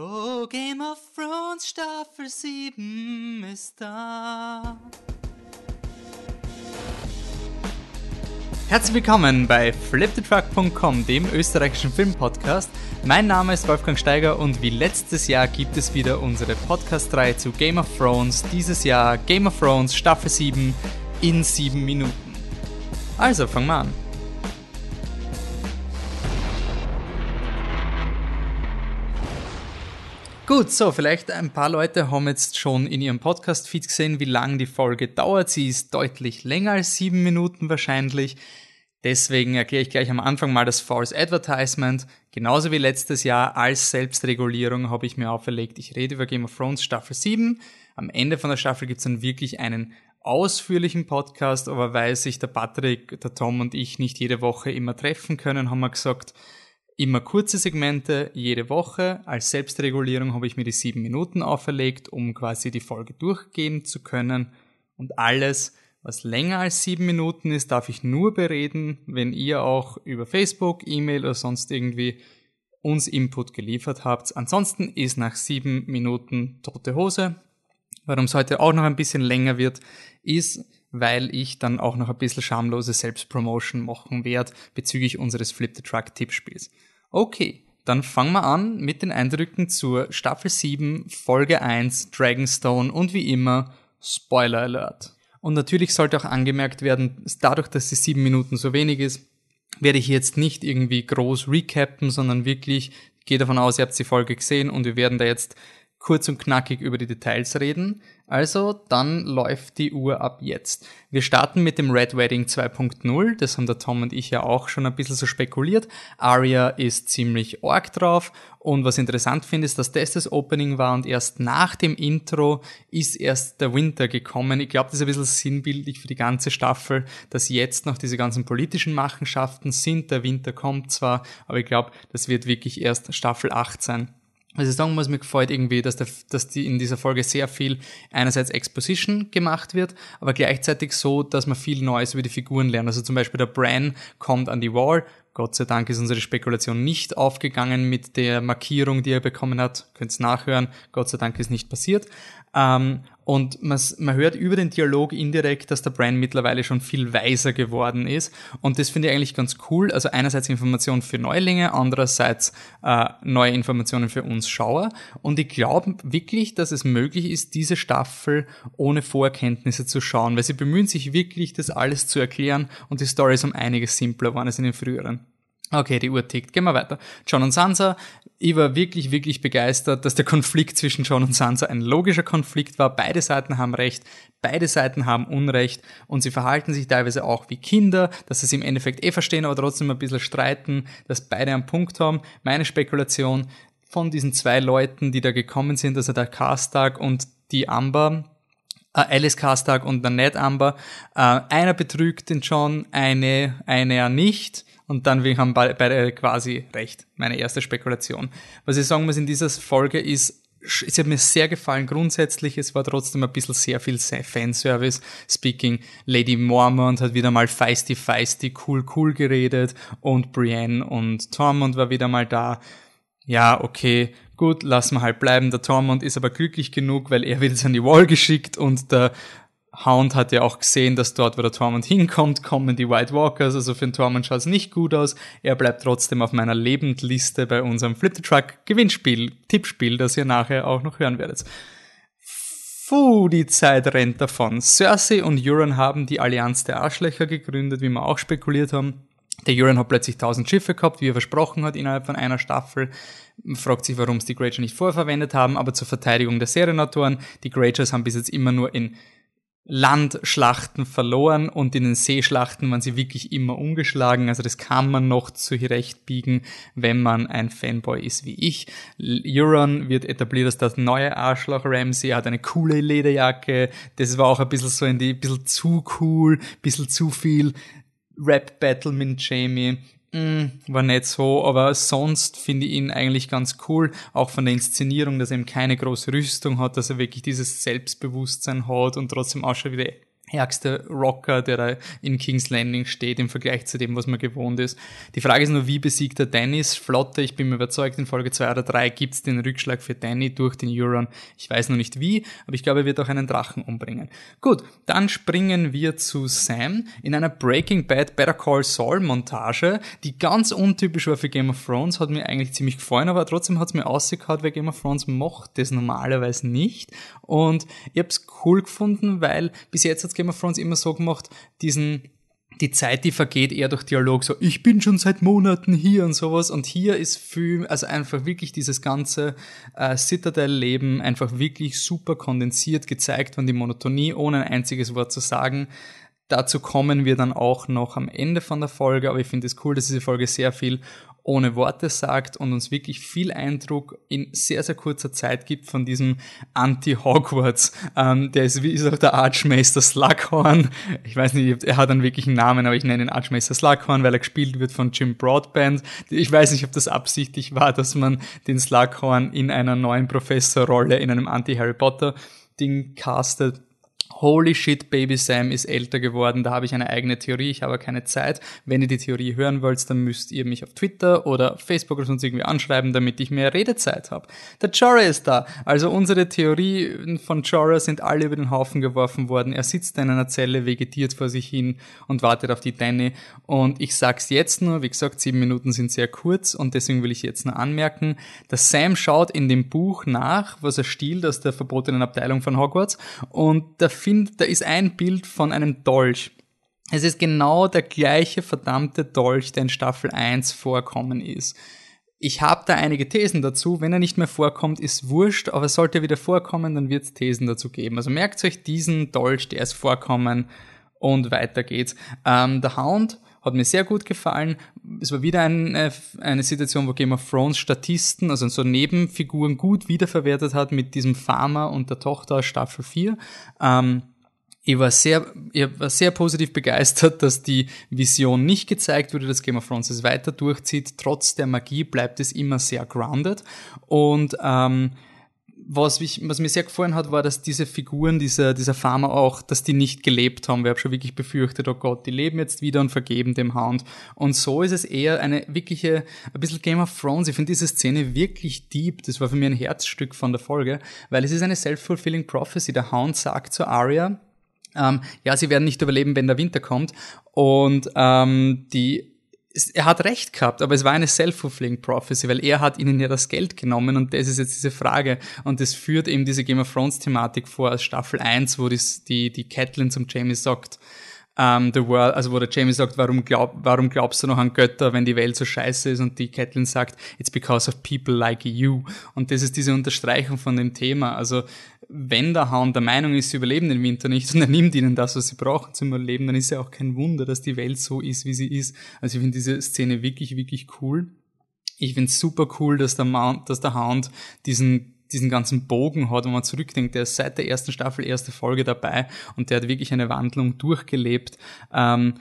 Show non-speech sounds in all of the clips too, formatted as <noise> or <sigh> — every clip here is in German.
Oh, Game of Thrones Staffel 7 ist da. Herzlich willkommen bei flipthetruck.com, dem österreichischen Filmpodcast. Mein Name ist Wolfgang Steiger und wie letztes Jahr gibt es wieder unsere Podcast-Reihe zu Game of Thrones. Dieses Jahr Game of Thrones Staffel 7 in 7 Minuten. Also, fangen wir an. Gut, so, vielleicht ein paar Leute haben jetzt schon in ihrem Podcast-Feed gesehen, wie lang die Folge dauert. Sie ist deutlich länger als sieben Minuten wahrscheinlich. Deswegen erkläre ich gleich am Anfang mal das False Advertisement. Genauso wie letztes Jahr als Selbstregulierung habe ich mir auferlegt, ich rede über Game of Thrones Staffel 7. Am Ende von der Staffel gibt es dann wirklich einen ausführlichen Podcast, aber weil sich der Patrick, der Tom und ich nicht jede Woche immer treffen können, haben wir gesagt, Immer kurze Segmente jede Woche. Als Selbstregulierung habe ich mir die sieben Minuten auferlegt, um quasi die Folge durchgehen zu können. Und alles, was länger als sieben Minuten ist, darf ich nur bereden, wenn ihr auch über Facebook, E-Mail oder sonst irgendwie uns Input geliefert habt. Ansonsten ist nach sieben Minuten tote Hose. Warum es heute auch noch ein bisschen länger wird, ist, weil ich dann auch noch ein bisschen schamlose Selbstpromotion machen werde bezüglich unseres Flip the Truck Tippspiels. Okay, dann fangen wir an mit den Eindrücken zur Staffel 7, Folge 1, Dragonstone und wie immer Spoiler Alert. Und natürlich sollte auch angemerkt werden, dadurch, dass die 7 Minuten so wenig ist, werde ich jetzt nicht irgendwie groß recappen, sondern wirklich gehe davon aus, ihr habt die Folge gesehen und wir werden da jetzt kurz und knackig über die Details reden. Also, dann läuft die Uhr ab jetzt. Wir starten mit dem Red Wedding 2.0. Das haben der Tom und ich ja auch schon ein bisschen so spekuliert. Aria ist ziemlich org drauf. Und was interessant finde, ist, dass das das Opening war und erst nach dem Intro ist erst der Winter gekommen. Ich glaube, das ist ein bisschen sinnbildlich für die ganze Staffel, dass jetzt noch diese ganzen politischen Machenschaften sind. Der Winter kommt zwar, aber ich glaube, das wird wirklich erst Staffel 8 sein. Also sagen muss, mir gefällt irgendwie, dass, der, dass die in dieser Folge sehr viel einerseits Exposition gemacht wird, aber gleichzeitig so, dass man viel Neues über die Figuren lernt. Also zum Beispiel der Bran kommt an die Wall. Gott sei Dank ist unsere Spekulation nicht aufgegangen mit der Markierung, die er bekommen hat. Könnt's nachhören. Gott sei Dank ist nicht passiert. Ähm, und man, man hört über den Dialog indirekt, dass der Bran mittlerweile schon viel weiser geworden ist. Und das finde ich eigentlich ganz cool. Also einerseits Informationen für Neulinge, andererseits äh, neue Informationen für uns Schauer. Und ich glaube wirklich, dass es möglich ist, diese Staffel ohne Vorkenntnisse zu schauen, weil sie bemühen sich wirklich, das alles zu erklären und die Story ist um einiges simpler waren als in den früheren. Okay, die Uhr tickt. Gehen wir weiter. John und Sansa. Ich war wirklich, wirklich begeistert, dass der Konflikt zwischen John und Sansa ein logischer Konflikt war. Beide Seiten haben Recht, beide Seiten haben Unrecht und sie verhalten sich teilweise auch wie Kinder, dass sie es im Endeffekt eh verstehen, aber trotzdem ein bisschen streiten, dass beide einen Punkt haben. Meine Spekulation von diesen zwei Leuten, die da gekommen sind, also der Karstag und die Amber, äh, Alice Karstag und Ned Amber, äh, einer betrügt den John, eine, eine ja nicht und dann wir haben beide quasi recht. Meine erste Spekulation. Was ich sagen muss in dieser Folge ist, es hat mir sehr gefallen grundsätzlich. Es war trotzdem ein bisschen sehr viel Fanservice. Speaking, Lady Mormont hat wieder mal feisty, feisty, cool, cool geredet und Brienne und Tormund war wieder mal da. Ja, okay, gut, lassen wir halt bleiben. Der Tormund ist aber glücklich genug, weil er wird jetzt an die Wall geschickt und der Hound hat ja auch gesehen, dass dort, wo der Tormund hinkommt, kommen die White Walkers. Also für den Tormund schaut es nicht gut aus. Er bleibt trotzdem auf meiner Lebendliste bei unserem Flip the Truck Gewinnspiel, Tippspiel, das ihr nachher auch noch hören werdet. Puh, die Zeit rennt davon. Cersei und Euron haben die Allianz der Arschlöcher gegründet, wie wir auch spekuliert haben. Der Euron hat plötzlich 1000 Schiffe gehabt, wie er versprochen hat, innerhalb von einer Staffel. Man fragt sich, warum es die Greyjoy nicht vorverwendet haben, aber zur Verteidigung der Serienautoren, die Greyjoys haben bis jetzt immer nur in Landschlachten verloren und in den Seeschlachten waren sie wirklich immer ungeschlagen. Also das kann man noch zurechtbiegen, wenn man ein Fanboy ist wie ich. Euron wird etabliert als das neue Arschloch Ramsey, hat eine coole Lederjacke. Das war auch ein bisschen so in die, bisschen zu cool, bisschen zu viel Rap-Battle mit Jamie. Mm, war nicht so, aber sonst finde ich ihn eigentlich ganz cool, auch von der Inszenierung, dass er eben keine große Rüstung hat, dass er wirklich dieses Selbstbewusstsein hat und trotzdem ausschaut wie der ärgste Rocker, der da in King's Landing steht im Vergleich zu dem, was man gewohnt ist. Die Frage ist nur, wie besiegt er Dennis? Flotte, ich bin mir überzeugt, in Folge 2 oder 3 gibt's den Rückschlag für Danny durch den Euron. Ich weiß noch nicht wie, aber ich glaube, er wird auch einen Drachen umbringen. Gut, dann springen wir zu Sam in einer Breaking Bad Better Call Saul Montage, die ganz untypisch war für Game of Thrones, hat mir eigentlich ziemlich gefallen, aber trotzdem hat's mir ausgekaut, weil Game of Thrones mochte das normalerweise nicht. Und ich hab's cool gefunden, weil bis jetzt hat's Game of Thrones immer so gemacht, diesen die Zeit, die vergeht eher durch Dialog, so ich bin schon seit Monaten hier und sowas. Und hier ist viel, also einfach wirklich dieses ganze äh, Citadel-Leben einfach wirklich super kondensiert gezeigt von die Monotonie, ohne ein einziges Wort zu sagen. Dazu kommen wir dann auch noch am Ende von der Folge, aber ich finde es cool, dass diese Folge sehr viel ohne Worte sagt und uns wirklich viel Eindruck in sehr, sehr kurzer Zeit gibt von diesem Anti-Hogwarts. Ähm, der ist, wie ist auch der Archmeister Slughorn. Ich weiß nicht, er hat einen wirklichen Namen, aber ich nenne ihn Archmeister Slughorn, weil er gespielt wird von Jim Broadband. Ich weiß nicht, ob das absichtlich war, dass man den Slughorn in einer neuen Professorrolle in einem Anti-Harry Potter Ding castet Holy shit, Baby Sam ist älter geworden, da habe ich eine eigene Theorie, ich habe keine Zeit. Wenn ihr die Theorie hören wollt, dann müsst ihr mich auf Twitter oder Facebook oder sonst irgendwie anschreiben, damit ich mehr Redezeit habe. Der Jorah ist da. Also unsere Theorien von Jorah sind alle über den Haufen geworfen worden. Er sitzt in einer Zelle, vegetiert vor sich hin und wartet auf die Danny. Und ich sag's jetzt nur, wie gesagt, sieben Minuten sind sehr kurz und deswegen will ich jetzt nur anmerken, dass Sam schaut in dem Buch nach, was er stiehlt aus der verbotenen Abteilung von Hogwarts und der finde, da ist ein Bild von einem Dolch. Es ist genau der gleiche verdammte Dolch, der in Staffel 1 vorkommen ist. Ich habe da einige Thesen dazu. Wenn er nicht mehr vorkommt, ist wurscht, aber sollte er wieder vorkommen, dann wird es Thesen dazu geben. Also merkt euch diesen Dolch, der ist vorkommen und weiter geht's. Ähm, der Hound hat mir sehr gut gefallen. Es war wieder eine, eine Situation, wo Game of Thrones Statisten, also so Nebenfiguren gut wiederverwertet hat mit diesem Farmer und der Tochter Staffel 4. Ähm, ich war sehr, ich war sehr positiv begeistert, dass die Vision nicht gezeigt wurde, dass Game of Thrones es weiter durchzieht. Trotz der Magie bleibt es immer sehr grounded und ähm, was, mich, was mir sehr gefallen hat, war, dass diese Figuren, dieser, dieser Farmer auch, dass die nicht gelebt haben. Wir haben schon wirklich befürchtet, oh Gott, die leben jetzt wieder und vergeben dem Hound. Und so ist es eher eine wirkliche, ein bisschen Game of Thrones. Ich finde diese Szene wirklich deep. Das war für mich ein Herzstück von der Folge, weil es ist eine self-fulfilling prophecy. Der Hound sagt zu Arya, ähm, ja, sie werden nicht überleben, wenn der Winter kommt. Und ähm, die er hat recht gehabt, aber es war eine self-fulfilling prophecy, weil er hat ihnen ja das Geld genommen und das ist jetzt diese Frage und das führt eben diese Game of Thrones Thematik vor aus Staffel 1, wo das, die, die Catelyn zum Jamie sagt, um, ähm, the world, also wo der Jamie sagt, warum, glaub, warum glaubst du noch an Götter, wenn die Welt so scheiße ist und die Catelyn sagt, it's because of people like you. Und das ist diese Unterstreichung von dem Thema. Also wenn der Hound der Meinung ist, sie überleben den Winter nicht und er nimmt ihnen das, was sie brauchen zum Überleben, dann ist ja auch kein Wunder, dass die Welt so ist, wie sie ist. Also ich finde diese Szene wirklich, wirklich cool. Ich finde es super cool, dass der, Mount, dass der Hound diesen diesen ganzen Bogen hat, wenn man zurückdenkt, der ist seit der ersten Staffel, erste Folge dabei und der hat wirklich eine Wandlung durchgelebt. Ähm,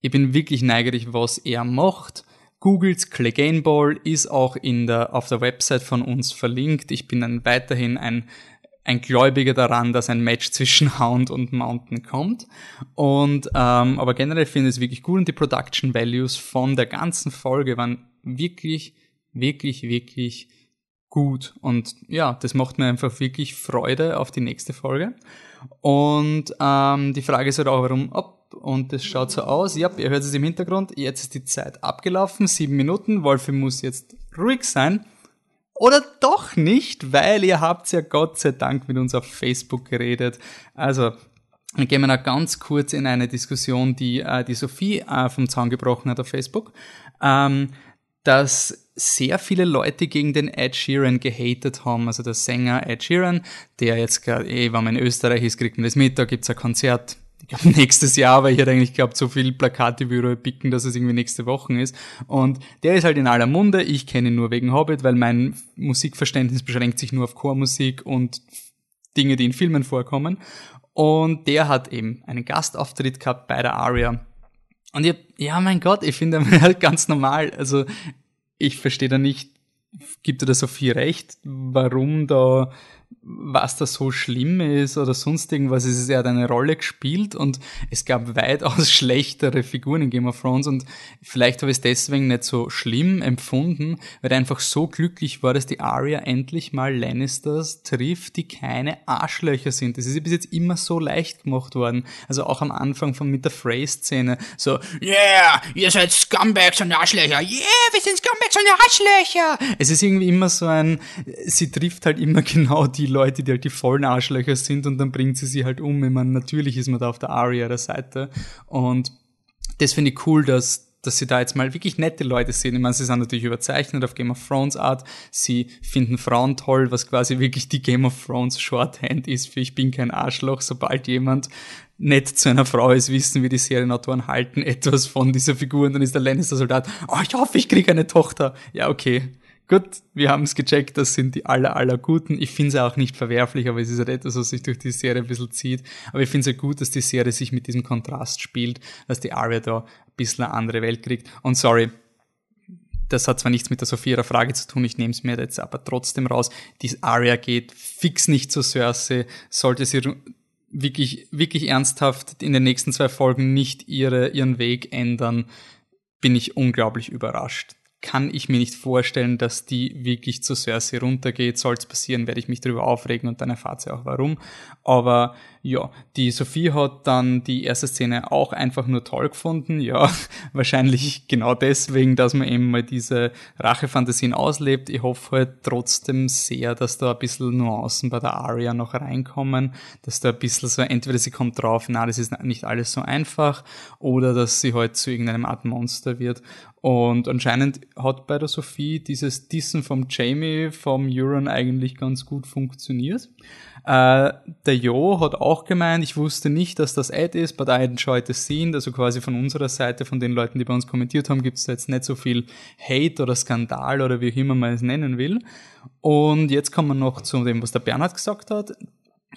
ich bin wirklich neugierig, was er macht. Googles Clegane Ball ist auch in der, auf der Website von uns verlinkt. Ich bin dann weiterhin ein, ein Gläubiger daran, dass ein Match zwischen Hound und Mountain kommt. Und ähm, aber generell finde ich es wirklich gut und die Production Values von der ganzen Folge waren wirklich, wirklich, wirklich gut. Und ja, das macht mir einfach wirklich Freude auf die nächste Folge. Und ähm, die Frage ist halt auch, warum ab. Und das schaut so aus. Ja, ihr hört es im Hintergrund. Jetzt ist die Zeit abgelaufen. Sieben Minuten. Wolfi muss jetzt ruhig sein. Oder doch nicht, weil ihr habt ja Gott sei Dank mit uns auf Facebook geredet. Also, dann gehen wir noch ganz kurz in eine Diskussion, die äh, die Sophie äh, vom Zaun gebrochen hat auf Facebook. Ähm, dass sehr viele Leute gegen den Ed Sheeran gehatet haben. Also der Sänger Ed Sheeran, der jetzt gerade, eh, wenn man in Österreich ist, kriegt man das mit, da gibt's ein Konzert. Ich glaube <laughs> nächstes Jahr, weil ich hätte eigentlich glaubt, so viel Plakate wie picken, dass es irgendwie nächste Woche ist. Und der ist halt in aller Munde. Ich kenne ihn nur wegen Hobbit, weil mein Musikverständnis beschränkt sich nur auf Chormusik und Dinge, die in Filmen vorkommen. Und der hat eben einen Gastauftritt gehabt bei der Aria und ich, ja, mein Gott, ich finde <laughs> halt ganz normal. Also ich verstehe da nicht, gibt er da so viel recht, warum da was da so schlimm ist oder sonst irgendwas. Es ist, er hat eine Rolle gespielt und es gab weitaus <laughs> schlechtere Figuren in Game of Thrones und vielleicht habe ich es deswegen nicht so schlimm empfunden, weil er einfach so glücklich war, dass die Arya endlich mal Lannisters trifft, die keine Arschlöcher sind. Das ist bis jetzt immer so leicht gemacht worden. Also auch am Anfang von mit der Frey-Szene. So, yeah, ihr seid Scumbags und Arschlöcher. Yeah, wir sind Scumbags und Arschlöcher. Es ist irgendwie immer so ein, sie trifft halt immer <laughs> genau die Leute, die halt die vollen Arschlöcher sind und dann bringt sie sie halt um. Ich meine, natürlich ist man da auf der Aria der Seite und das finde ich cool, dass dass sie da jetzt mal wirklich nette Leute sehen. Ich meine, sie sind natürlich überzeichnet auf Game of Thrones Art. Sie finden Frauen toll, was quasi wirklich die Game of Thrones Shorthand ist für ich bin kein Arschloch. Sobald jemand nett zu einer Frau ist, wissen wir die Serienautoren halten etwas von dieser Figur und dann ist der Lannister-Soldat, oh, ich hoffe, ich kriege eine Tochter. Ja, okay. Gut, wir haben es gecheckt, das sind die aller, aller Guten. Ich finde es auch nicht verwerflich, aber es ist halt etwas, was sich durch die Serie ein bisschen zieht. Aber ich finde es ja gut, dass die Serie sich mit diesem Kontrast spielt, dass die Arya da ein bisschen eine andere Welt kriegt. Und sorry, das hat zwar nichts mit der Sophia Frage zu tun, ich nehme es mir jetzt aber trotzdem raus. Die Arya geht fix nicht zu Cersei, sollte sie wirklich, wirklich ernsthaft in den nächsten zwei Folgen nicht ihre, ihren Weg ändern, bin ich unglaublich überrascht kann ich mir nicht vorstellen, dass die wirklich zu Cersei runtergeht. Soll es passieren, werde ich mich darüber aufregen und dann erfahrt sie auch warum. Aber ja, die Sophie hat dann die erste Szene auch einfach nur toll gefunden. Ja, <laughs> wahrscheinlich genau deswegen, dass man eben mal diese Rachefantasien auslebt. Ich hoffe halt trotzdem sehr, dass da ein bisschen Nuancen bei der Aria noch reinkommen, dass da ein bisschen so, entweder sie kommt drauf, na, das ist nicht alles so einfach, oder dass sie halt zu irgendeinem Art Monster wird. Und anscheinend hat bei der Sophie dieses Dissen vom Jamie, vom Euron eigentlich ganz gut funktioniert. Äh, der Jo hat auch gemeint, ich wusste nicht, dass das Ad ist, but I enjoyed the scene. Also quasi von unserer Seite, von den Leuten, die bei uns kommentiert haben, gibt es jetzt nicht so viel Hate oder Skandal oder wie auch immer man es nennen will. Und jetzt kommen wir noch zu dem, was der Bernhard gesagt hat.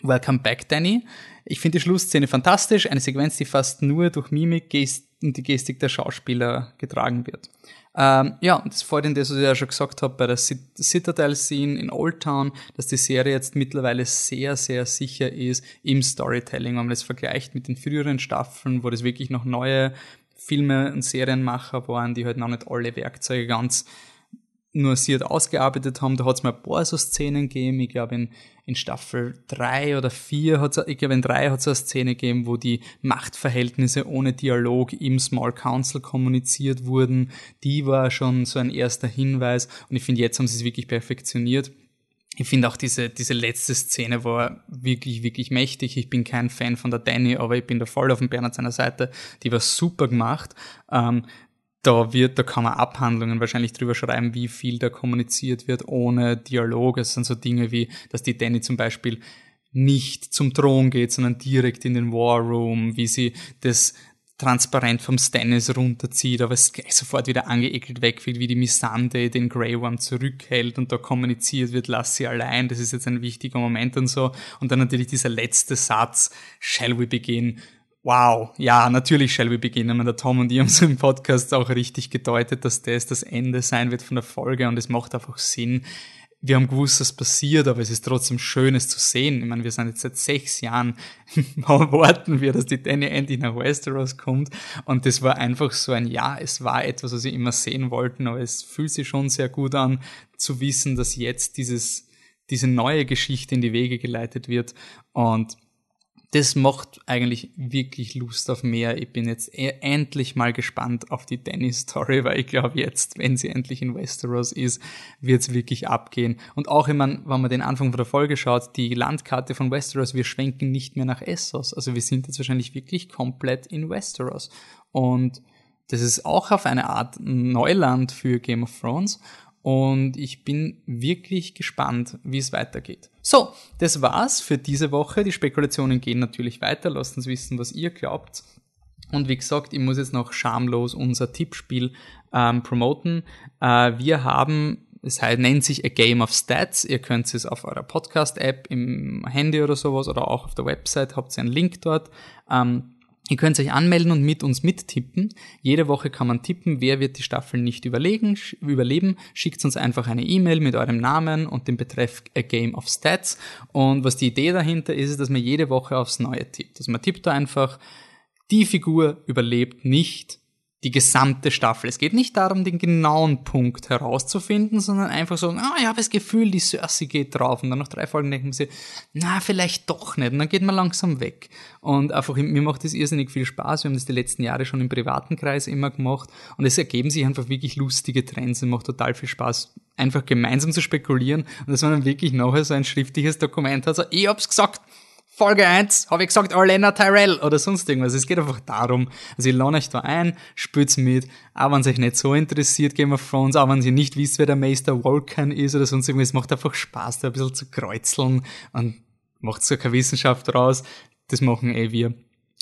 Welcome back, Danny. Ich finde die Schlussszene fantastisch, eine Sequenz, die fast nur durch Mimik und die Gestik der Schauspieler getragen wird. Ähm, ja, und das ihn, das, was ich ja schon gesagt habe, bei der Citadel-Scene in Old Town, dass die Serie jetzt mittlerweile sehr, sehr sicher ist im Storytelling, wenn man das vergleicht mit den früheren Staffeln, wo das wirklich noch neue Filme und Serienmacher waren, die halt noch nicht alle Werkzeuge ganz nuanciert ausgearbeitet haben. Da hat es mal ein paar so Szenen gegeben. Ich glaube, in, in Staffel drei oder vier hat es, ich glaube, in drei hat es eine Szene gegeben, wo die Machtverhältnisse ohne Dialog im Small Council kommuniziert wurden. Die war schon so ein erster Hinweis. Und ich finde, jetzt haben sie es wirklich perfektioniert. Ich finde auch diese, diese letzte Szene war wirklich, wirklich mächtig. Ich bin kein Fan von der Danny, aber ich bin da voll auf dem Bernhard seiner Seite. Die war super gemacht. Ähm, da wird, da kann man Abhandlungen wahrscheinlich drüber schreiben, wie viel da kommuniziert wird ohne Dialog. Es sind so Dinge wie, dass die Danny zum Beispiel nicht zum Thron geht, sondern direkt in den War Room, wie sie das transparent vom Stannis runterzieht, aber es gleich sofort wieder angeekelt wegfällt, wie die Missande den Grey Worm zurückhält und da kommuniziert wird, lass sie allein, das ist jetzt ein wichtiger Moment und so. Und dann natürlich dieser letzte Satz, shall we begin? Wow, ja, natürlich we beginnen. Der Tom und ich haben so im Podcast auch richtig gedeutet, dass das das Ende sein wird von der Folge und es macht einfach Sinn. Wir haben gewusst, was passiert, aber es ist trotzdem schön, es zu sehen. Ich meine, wir sind jetzt seit sechs Jahren, <laughs> warten wir, dass die Danny endlich nach Westeros kommt. Und das war einfach so ein, ja, es war etwas, was wir immer sehen wollten, aber es fühlt sich schon sehr gut an, zu wissen, dass jetzt dieses, diese neue Geschichte in die Wege geleitet wird. Und das macht eigentlich wirklich Lust auf mehr. Ich bin jetzt e endlich mal gespannt auf die Danny-Story, weil ich glaube jetzt, wenn sie endlich in Westeros ist, wird es wirklich abgehen. Und auch, ich mein, wenn man den Anfang von der Folge schaut, die Landkarte von Westeros, wir schwenken nicht mehr nach Essos. Also wir sind jetzt wahrscheinlich wirklich komplett in Westeros. Und das ist auch auf eine Art Neuland für Game of Thrones. Und ich bin wirklich gespannt, wie es weitergeht. So, das war's für diese Woche. Die Spekulationen gehen natürlich weiter. Lasst uns wissen, was ihr glaubt. Und wie gesagt, ich muss jetzt noch schamlos unser Tippspiel ähm, promoten. Äh, wir haben, es heißt, nennt sich A Game of Stats. Ihr könnt es auf eurer Podcast-App im Handy oder sowas oder auch auf der Website, habt ihr einen Link dort. Ähm, Ihr könnt euch anmelden und mit uns mittippen. Jede Woche kann man tippen, wer wird die Staffel nicht überlegen, überleben. Schickt uns einfach eine E-Mail mit eurem Namen und dem Betreff A Game of Stats. Und was die Idee dahinter ist, ist, dass man jede Woche aufs Neue tippt. Also man tippt da einfach, die Figur überlebt nicht die gesamte Staffel. Es geht nicht darum, den genauen Punkt herauszufinden, sondern einfach so, ah, ich habe das Gefühl, die Cersei geht drauf. Und dann nach drei Folgen denken sie, na, vielleicht doch nicht. Und dann geht man langsam weg. Und einfach, mir macht das irrsinnig viel Spaß. Wir haben das die letzten Jahre schon im privaten Kreis immer gemacht. Und es ergeben sich einfach wirklich lustige Trends. Es macht total viel Spaß, einfach gemeinsam zu spekulieren. Und dass man dann wirklich nachher so ein schriftliches Dokument hat, so, ich hab's gesagt, Folge 1 habe ich gesagt, Orlena Tyrell oder sonst irgendwas. Es geht einfach darum, also ich lade euch da ein, spürt's mit, auch wenn es euch nicht so interessiert, Game of Thrones, auch wenn ihr nicht wisst, wer der Meister Vulcan ist oder sonst irgendwas, es macht einfach Spaß, da ein bisschen zu kreuzeln und macht so keine Wissenschaft draus. Das machen eh wir.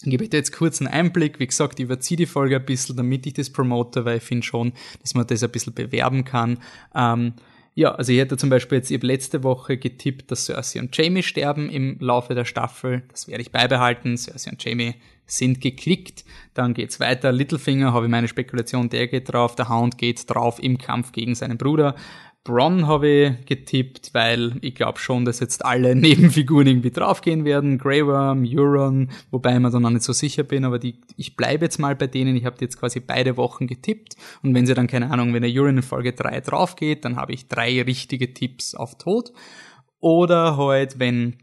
Ich gebe dir jetzt kurz einen Einblick. Wie gesagt, ich überziehe die Folge ein bisschen, damit ich das promote, weil ich finde schon, dass man das ein bisschen bewerben kann. Ähm, ja, also ich hätte zum Beispiel jetzt, ich habe letzte Woche getippt, dass Cersei und Jamie sterben im Laufe der Staffel. Das werde ich beibehalten. Cersei und Jamie sind geklickt. Dann geht's weiter. Littlefinger habe ich meine Spekulation, der geht drauf. Der Hound geht drauf im Kampf gegen seinen Bruder. Bronn habe ich getippt, weil ich glaube schon, dass jetzt alle <laughs> Nebenfiguren irgendwie draufgehen werden. Grey Worm, Euron, wobei ich mir da noch nicht so sicher bin, aber die, ich bleibe jetzt mal bei denen. Ich habe jetzt quasi beide Wochen getippt. Und wenn sie dann, keine Ahnung, wenn der Euron in Folge 3 draufgeht, dann habe ich drei richtige Tipps auf Tod. Oder halt, wenn,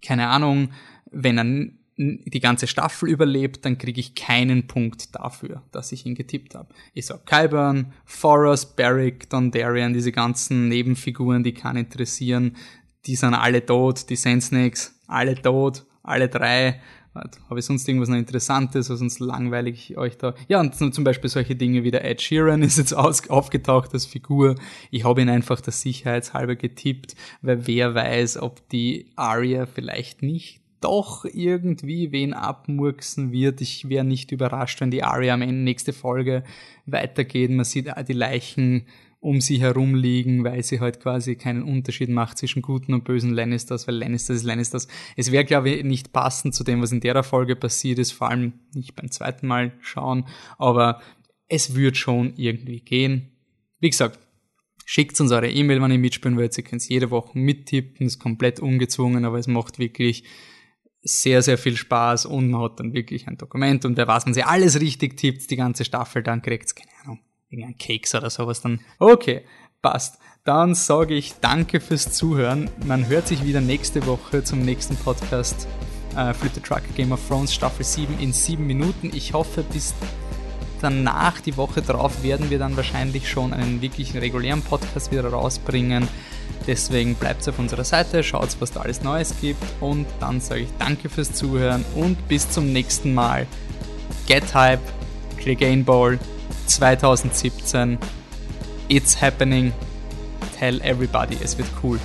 keine Ahnung, wenn ein die ganze Staffel überlebt, dann kriege ich keinen Punkt dafür, dass ich ihn getippt habe. Ich sag Kyburn, Forrest, Barrick, Dondarrion, diese ganzen Nebenfiguren, die kann interessieren, die sind alle tot, die Sand Snakes, alle tot, alle drei. Habe ich sonst irgendwas noch Interessantes, was sonst langweilig euch da. Ja, und zum Beispiel solche Dinge wie der Ed Sheeran <laughs> ist jetzt aus, aufgetaucht als Figur. Ich habe ihn einfach der Sicherheitshalber getippt, weil wer weiß, ob die Aria vielleicht nicht doch irgendwie wen abmurksen wird. Ich wäre nicht überrascht, wenn die Arya am Ende nächste Folge weitergeht. Man sieht die Leichen um sie herum liegen, weil sie halt quasi keinen Unterschied macht zwischen guten und bösen Lannisters, weil Lannisters ist Lannisters. Es wäre, glaube ich, nicht passend zu dem, was in der Folge passiert ist, vor allem nicht beim zweiten Mal schauen, aber es wird schon irgendwie gehen. Wie gesagt, schickt uns eure E-Mail, wenn ihr mitspielen wollt. Ihr könnt es jede Woche mittippen, ist komplett ungezwungen, aber es macht wirklich sehr, sehr viel Spaß und man hat dann wirklich ein Dokument und wer weiß, wenn sie alles richtig tippt, die ganze Staffel, dann kriegt's, keine Ahnung, irgendein Keks oder sowas dann. Okay, passt. Dann sage ich danke fürs Zuhören. Man hört sich wieder nächste Woche zum nächsten Podcast äh, Flip the Truck Game of Thrones Staffel 7 in 7 Minuten. Ich hoffe, bis danach, die Woche drauf, werden wir dann wahrscheinlich schon einen wirklichen regulären Podcast wieder rausbringen. Deswegen bleibt auf unserer Seite, schaut, was da alles Neues gibt und dann sage ich danke fürs Zuhören und bis zum nächsten Mal. Get Hype, Clegane Bowl 2017. It's happening. Tell everybody, es wird cool.